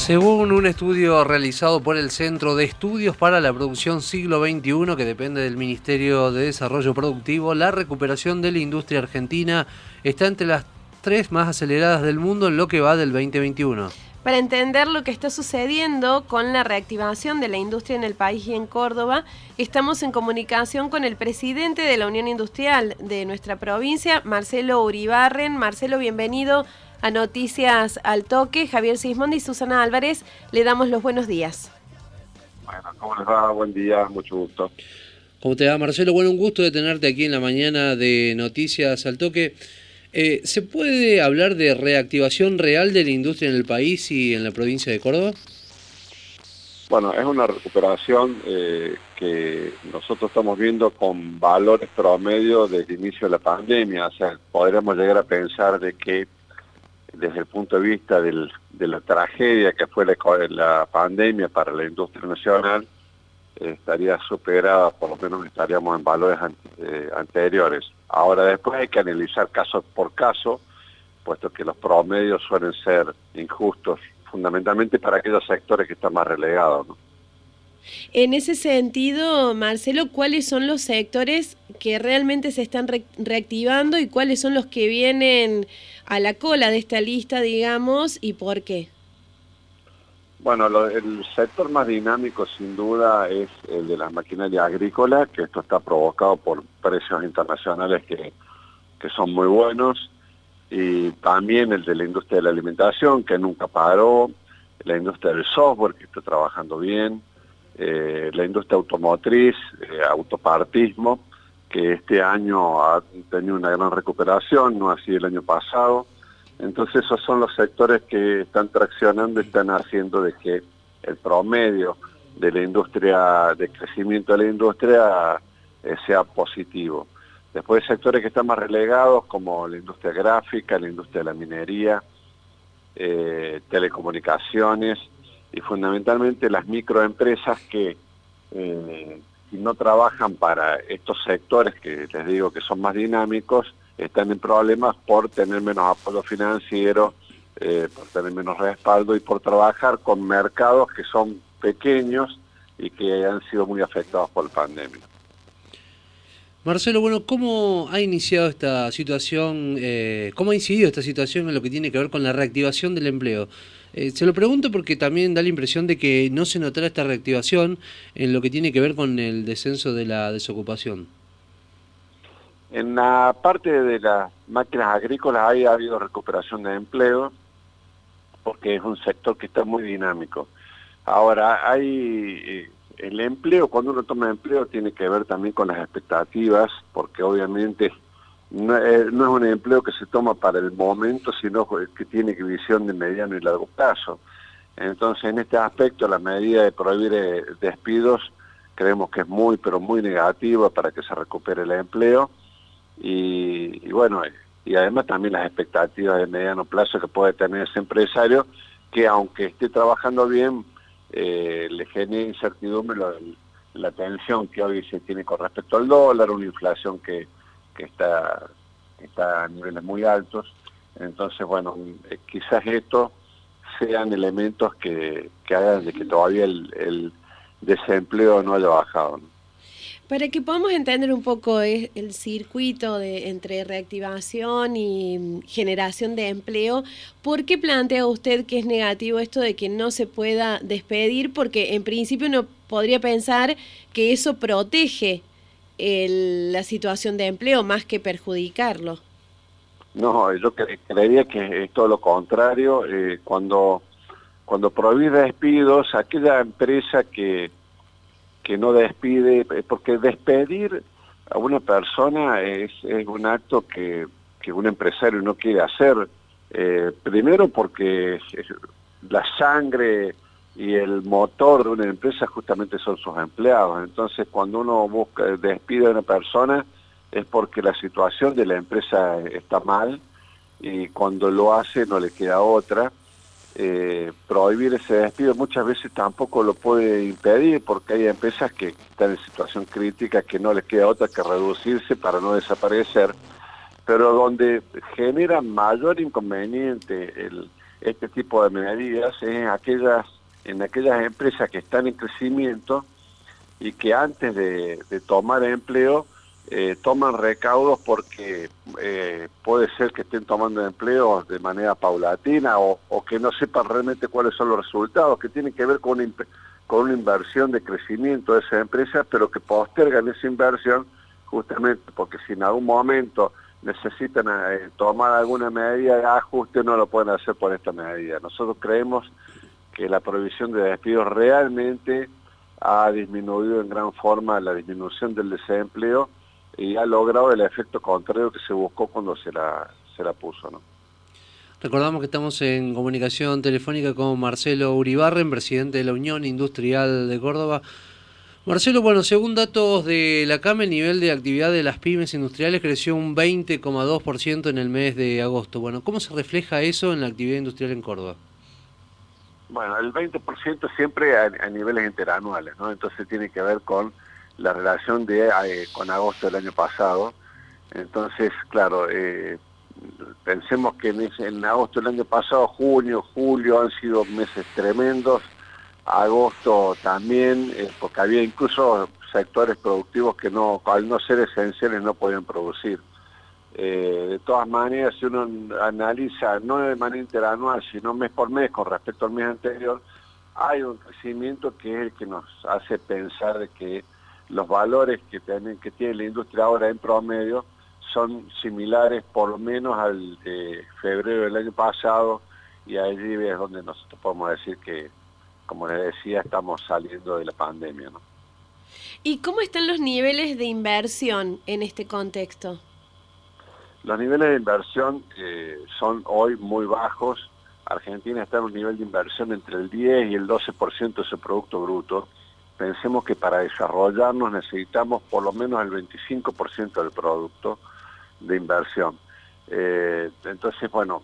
Según un estudio realizado por el Centro de Estudios para la Producción Siglo XXI, que depende del Ministerio de Desarrollo Productivo, la recuperación de la industria argentina está entre las tres más aceleradas del mundo en lo que va del 2021. Para entender lo que está sucediendo con la reactivación de la industria en el país y en Córdoba, estamos en comunicación con el presidente de la Unión Industrial de nuestra provincia, Marcelo Uribarren. Marcelo, bienvenido a Noticias al Toque. Javier Sismondi y Susana Álvarez, le damos los buenos días. Bueno, ¿cómo les va? Buen día, mucho gusto. ¿Cómo te va, Marcelo? Bueno, un gusto de tenerte aquí en la mañana de Noticias al Toque. Eh, ¿Se puede hablar de reactivación real de la industria en el país y en la provincia de Córdoba? Bueno, es una recuperación eh, que nosotros estamos viendo con valores promedio desde el inicio de la pandemia. O sea, podríamos llegar a pensar de que desde el punto de vista de la tragedia que fue la, pandemia para la industria nacional, estaría superada, por lo menos estaríamos en valores eh, anteriores. Ahora después hay que analizar caso por caso, puesto que los promedios suelen ser injustos, fundamentalmente para aquellos sectores que están más relegados. En ese sentido, Marcelo, ¿cuáles son los sectores que realmente se están reactivando y cuáles son los que vienen a la cola de esta lista, digamos, y por qué? Bueno, el sector más dinámico sin duda es el de la maquinaria agrícola, que esto está provocado por precios internacionales que, son muy buenos, y también el de la industria de la alimentación, que nunca paró, la industria del software, que está trabajando bien, eh, la industria automotriz, eh, autopartismo, que este año ha tenido una gran recuperación, no así el año pasado, entonces esos son los sectores que están traccionando y están haciendo de que el promedio de la industria, de crecimiento de la industria eh, sea positivo. Después hay sectores que están más relegados como la industria gráfica, la industria de la minería, telecomunicaciones y fundamentalmente las microempresas que eh, no trabajan para estos sectores que les digo que son más dinámicos, están en problemas por tener menos apoyo financiero, eh, por tener menos respaldo y por trabajar con mercados que son pequeños y que han sido muy afectados por la pandemia. Marcelo, bueno, ¿cómo ha iniciado esta situación, eh, cómo ha incidido esta situación en lo que tiene que ver con la reactivación del empleo? Eh, se lo pregunto porque también da la impresión de que no se notará esta reactivación en lo que tiene que ver con el descenso de la desocupación. En la parte de las máquinas agrícolas ahí ha habido recuperación de empleo porque es un sector que está muy dinámico. Ahora, hay eh, el empleo, cuando uno toma empleo tiene que ver también con las expectativas, porque obviamente eh, no es un empleo que se toma para el momento, sino que tiene visión de mediano y largo plazo. Entonces, en este aspecto, la medida de prohibir eh, despidos creemos que es muy, pero muy negativa para que se recupere el empleo y, bueno, y además también las expectativas de mediano plazo que puede tener ese empresario, que aunque esté trabajando bien, eh, le genera incertidumbre la tensión que hoy se tiene con respecto al dólar, una inflación que, que está, está a niveles muy altos. Entonces, bueno, eh, quizás estos sean elementos que, que hagan de que todavía el, desempleo no haya bajado. Para que podamos entender un poco el circuito de, entre reactivación y generación de empleo, ¿por qué plantea usted que es negativo esto de que no se pueda despedir? Porque en principio uno podría pensar que eso protege la situación de empleo más que perjudicarlo. No, yo creería que es todo lo contrario. Eh, cuando, cuando prohíbe despidos, aquella empresa que que no despide, eh, porque despedir a una persona es, un acto que, un empresario no quiere hacer, eh, primero porque la sangre y el motor de una empresa justamente son sus empleados, entonces cuando uno busca despide a una persona es porque la situación de la empresa está mal y cuando lo hace no le queda otra, eh, prohibir ese despido muchas veces tampoco lo puede impedir porque hay empresas que están en situación crítica que no les queda otra que reducirse para no desaparecer, pero donde genera mayor inconveniente este tipo de medidas es aquellas, en aquellas empresas que están en crecimiento y que antes de, tomar empleo eh, toman recaudos porque eh, puede ser que estén tomando empleo de manera paulatina o, que no sepan realmente cuáles son los resultados, que tienen que ver con una, con una inversión de crecimiento de esa empresa, pero que postergan esa inversión justamente porque si en algún momento necesitan eh, tomar alguna medida de ajuste, no lo pueden hacer por esta medida. Nosotros creemos que la prohibición de despidos realmente ha disminuido en gran forma la disminución del desempleo y ha logrado el efecto contrario que se buscó cuando se la, se la puso. ¿no? Recordamos que estamos en comunicación telefónica con Marcelo Uribarren, presidente de la Unión Industrial de Córdoba. Marcelo, bueno, según datos de la CAM, el nivel de actividad de las pymes industriales creció un 20,2% en el mes de agosto. Bueno, ¿cómo se refleja eso en la actividad industrial en Córdoba? Bueno, el 20% siempre a, niveles interanuales, ¿no? Entonces tiene que ver con la relación de eh, con agosto del año pasado. Entonces, claro, eh, pensemos que en, en agosto del año pasado, junio, julio han sido meses tremendos agosto también, eh, porque había incluso sectores productivos que no, al no ser esenciales no podían producir. Eh, de todas maneras, si uno analiza, no de manera interanual, sino mes por mes con respecto al mes anterior, hay un crecimiento que es el que nos hace pensar que los valores que, tienen, que tiene la industria ahora en promedio son similares por lo menos al de febrero del año pasado y allí es donde nosotros podemos decir que como les decía, estamos saliendo de la pandemia. ¿no? ¿Y cómo están los niveles de inversión en este contexto? Los niveles de inversión eh, son hoy muy bajos. Argentina está en un nivel de inversión entre el 10 y el 12% de su Producto Bruto. Pensemos que para desarrollarnos necesitamos por lo menos el 25% del producto de inversión. Eh, entonces, bueno,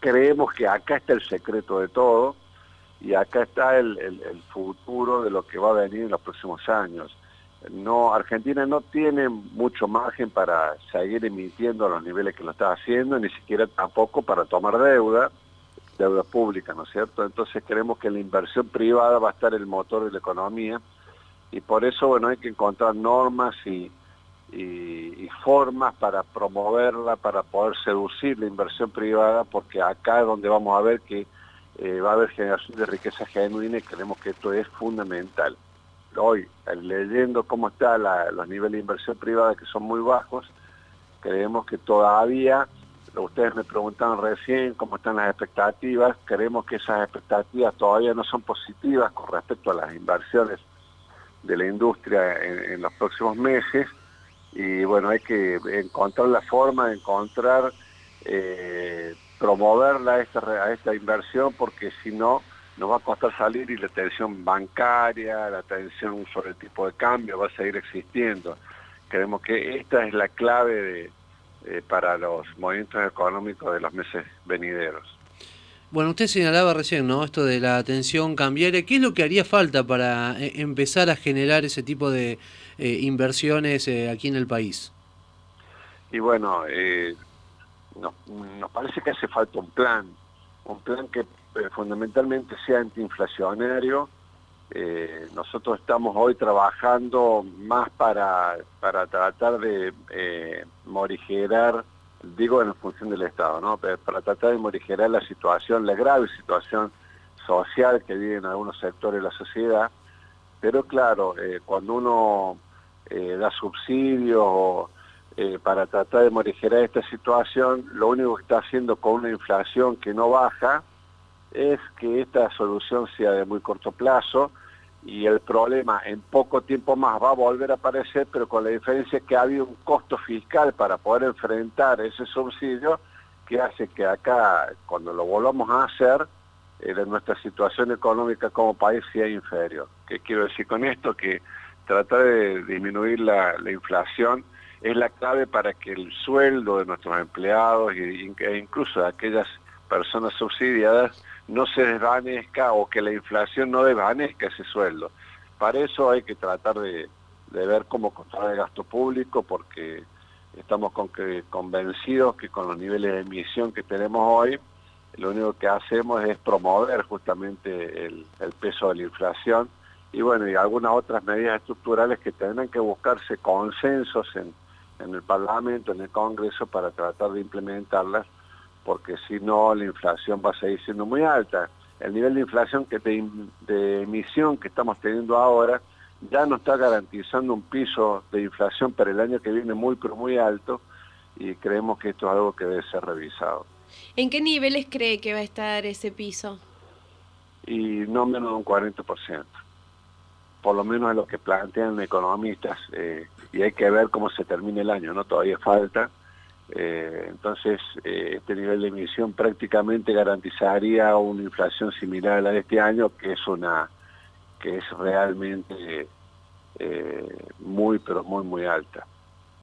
creemos que acá está el secreto de todo y acá está el, futuro de lo que va a venir en los próximos años. No, Argentina no tiene mucho margen para seguir emitiendo a los niveles que lo está haciendo, ni siquiera tampoco para tomar deuda, deuda pública, ¿no es cierto? Entonces creemos que la inversión privada va a estar el motor de la economía y por eso, bueno, hay que encontrar normas y, formas para promoverla, para poder seducir la inversión privada, porque acá es donde vamos a ver que eh, va a haber generación de riqueza genuina y creemos que esto es fundamental. Hoy, leyendo cómo están los niveles de inversión privada que son muy bajos, creemos que todavía, ustedes me preguntaban recién cómo están las expectativas, creemos que esas expectativas todavía no son positivas con respecto a las inversiones de la industria en, los próximos meses. Y bueno, hay que encontrar la forma de encontrar eh, promoverla esta, a esta inversión porque si no nos va a costar salir y la tensión bancaria, la tensión sobre el tipo de cambio va a seguir existiendo. Creemos que esta es la clave eh, para los movimientos económicos de los meses venideros. Bueno, usted señalaba recién, ¿no? Esto de la tensión cambiaria. ¿Qué es lo que haría falta para eh, empezar a generar ese tipo de eh, inversiones aquí en el país? Y bueno, nos, parece que hace falta un plan, un plan que eh, fundamentalmente sea antiinflacionario. Eh, nosotros estamos hoy trabajando más para, para tratar de eh, morigerar, digo en función del Estado, ¿no? para tratar de morigerar la situación, la grave situación social que viven algunos sectores de la sociedad. Pero claro, cuando uno da subsidios eh, para tratar de morigerar esta situación, lo único que está haciendo con una inflación que no baja es que esta solución sea de muy corto plazo y el problema en poco tiempo más va a volver a aparecer, pero con la diferencia que ha un costo fiscal para poder enfrentar ese subsidio que hace que acá, cuando lo volvamos a hacer, eh, nuestra situación económica como país sea inferior. ¿Qué quiero decir con esto? Que tratar de disminuir la inflación es la clave para que el sueldo de nuestros empleados e incluso de aquellas personas subsidiadas no se desvanezca o que la inflación no desvanezca ese sueldo. Para eso hay que tratar de, ver cómo controlar el gasto público porque estamos convencidos que con los niveles de emisión que tenemos hoy lo único que hacemos es promover justamente el, peso de la inflación y bueno, y algunas otras medidas estructurales que tendrán que buscarse consensos en, en el Parlamento, en el Congreso, para tratar de implementarlas, porque si no la inflación va a seguir siendo muy alta. El nivel de inflación que de, emisión que estamos teniendo ahora ya no está garantizando un piso de inflación para el año que viene muy, pero muy alto, y creemos que esto es algo que debe ser revisado. ¿En qué niveles cree que va a estar ese piso? Y no menos de un 40%. Por lo menos es lo que plantean economistas, eh, y hay que ver cómo se termina el año, ¿no? Todavía falta. Eh, entonces, eh, este nivel de emisión prácticamente garantizaría una inflación similar a la de este año, que es una que es realmente muy, pero muy, muy alta.